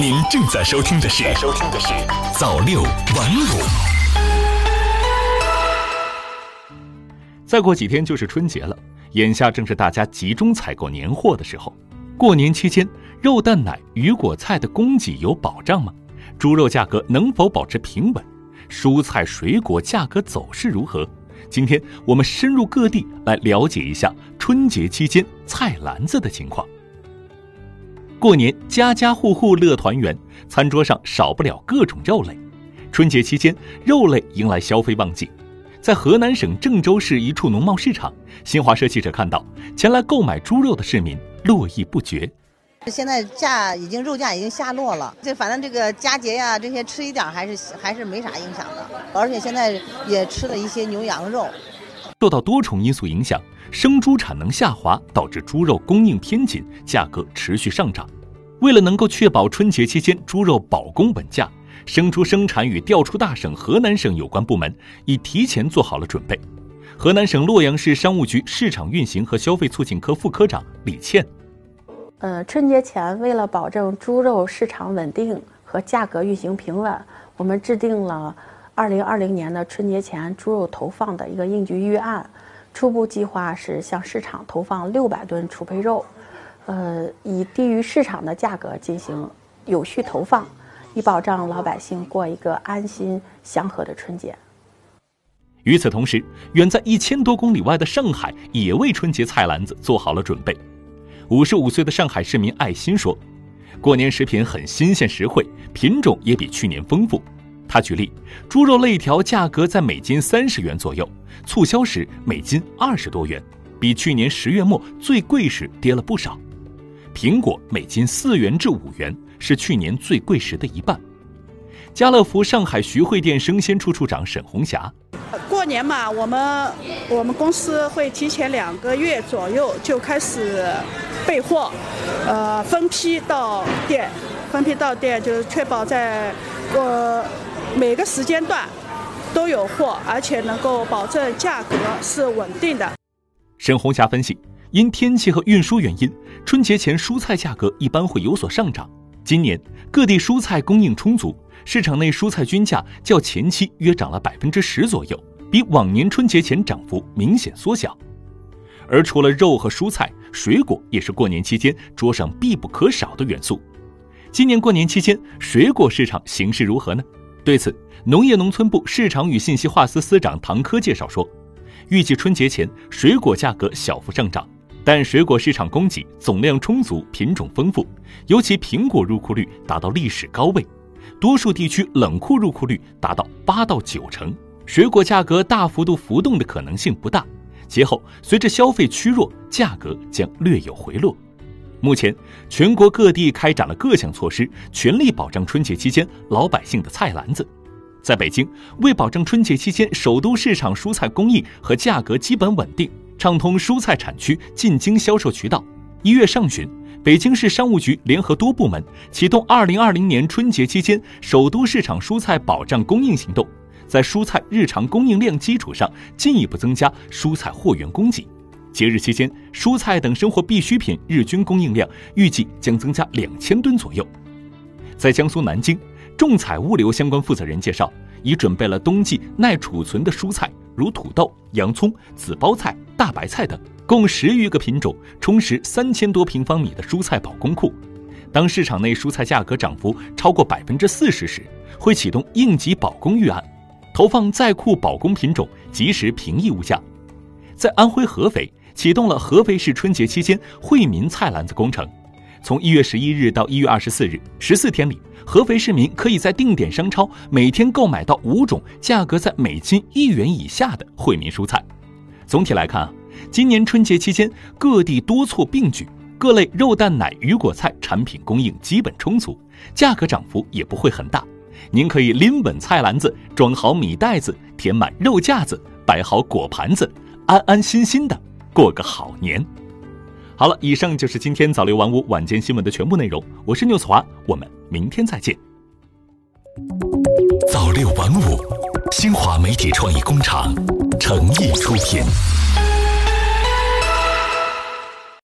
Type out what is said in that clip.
您正在收听的是《收听的是早六晚五》。再过几天就是春节了，眼下正是大家集中采购年货的时候。过年期间，肉蛋奶、鱼果菜的供给有保障吗？猪肉价格能否保持平稳？蔬菜水果价格走势如何？今天我们深入各地来了解一下春节期间菜篮子的情况。过年家家户户乐团圆，餐桌上少不了各种肉类。春节期间，肉类迎来消费旺季。在河南省郑州市一处农贸市场，新华社记者看到，前来购买猪肉的市民络绎不绝。现在价已经肉价已经下落了，这反正这个佳节呀，这些吃一点还是还是没啥影响的。而且现在也吃了一些牛羊肉。受到多重因素影响。生猪产能下滑导致猪肉供应偏紧，价格持续上涨。为了能够确保春节期间猪肉保供稳价，生猪生产与调出大省河南省有关部门已提前做好了准备。河南省洛阳市商务局市场运行和消费促进科副科长李倩：呃，春节前为了保证猪肉市场稳定和价格运行平稳，我们制定了二零二零年的春节前猪肉投放的一个应急预案。初步计划是向市场投放六百吨储备肉，呃，以低于市场的价格进行有序投放，以保障老百姓过一个安心祥和的春节。与此同时，远在一千多公里外的上海也为春节菜篮子做好了准备。五十五岁的上海市民艾心说：“过年食品很新鲜实惠，品种也比去年丰富。”他举例，猪肉肋条价格在每斤三十元左右，促销时每斤二十多元，比去年十月末最贵时跌了不少。苹果每斤四元至五元，是去年最贵时的一半。家乐福上海徐汇店生鲜处处长沈红霞：过年嘛，我们我们公司会提前两个月左右就开始备货，呃，分批到店，分批到店就是确保在呃。每个时间段都有货，而且能够保证价格是稳定的。沈红霞分析，因天气和运输原因，春节前蔬菜价格一般会有所上涨。今年各地蔬菜供应充足，市场内蔬菜均价较前期约涨了百分之十左右，比往年春节前涨幅明显缩小。而除了肉和蔬菜，水果也是过年期间桌上必不可少的元素。今年过年期间，水果市场形势如何呢？对此，农业农村部市场与信息化司司长唐科介绍说，预计春节前水果价格小幅上涨，但水果市场供给总量充足，品种丰富，尤其苹果入库率达到历史高位，多数地区冷库入库率达到八到九成，水果价格大幅度浮动的可能性不大。节后随着消费趋弱，价格将略有回落。目前，全国各地开展了各项措施，全力保障春节期间老百姓的菜篮子。在北京，为保证春节期间首都市场蔬菜供应和价格基本稳定，畅通蔬菜产区进京销售渠道，一月上旬，北京市商务局联合多部门启动二零二零年春节期间首都市场蔬菜保障供应行动，在蔬菜日常供应量基础上，进一步增加蔬菜货源供给。节日期间，蔬菜等生活必需品日均供应量预计将增加两千吨左右。在江苏南京，众彩物流相关负责人介绍，已准备了冬季耐储存的蔬菜，如土豆、洋葱、紫包菜、大白菜等，共十余个品种，充实三千多平方米的蔬菜保供库。当市场内蔬菜价格涨幅超过百分之四十时，会启动应急保供预案，投放在库保供品种，及时平抑物价。在安徽合肥。启动了合肥市春节期间惠民菜篮子工程，从一月十一日到一月二十四日，十四天里，合肥市民可以在定点商超每天购买到五种价格在每斤一元以下的惠民蔬菜。总体来看啊，今年春节期间各地多措并举，各类肉蛋奶鱼果菜产品供应基本充足，价格涨幅也不会很大。您可以拎稳菜篮子，装好米袋子，填满肉架子，摆好果盘子，安安心心的。过个好年。好了，以上就是今天早六晚五晚间新闻的全部内容。我是牛子华，我们明天再见。早六晚五，新华媒体创意工厂诚意出品。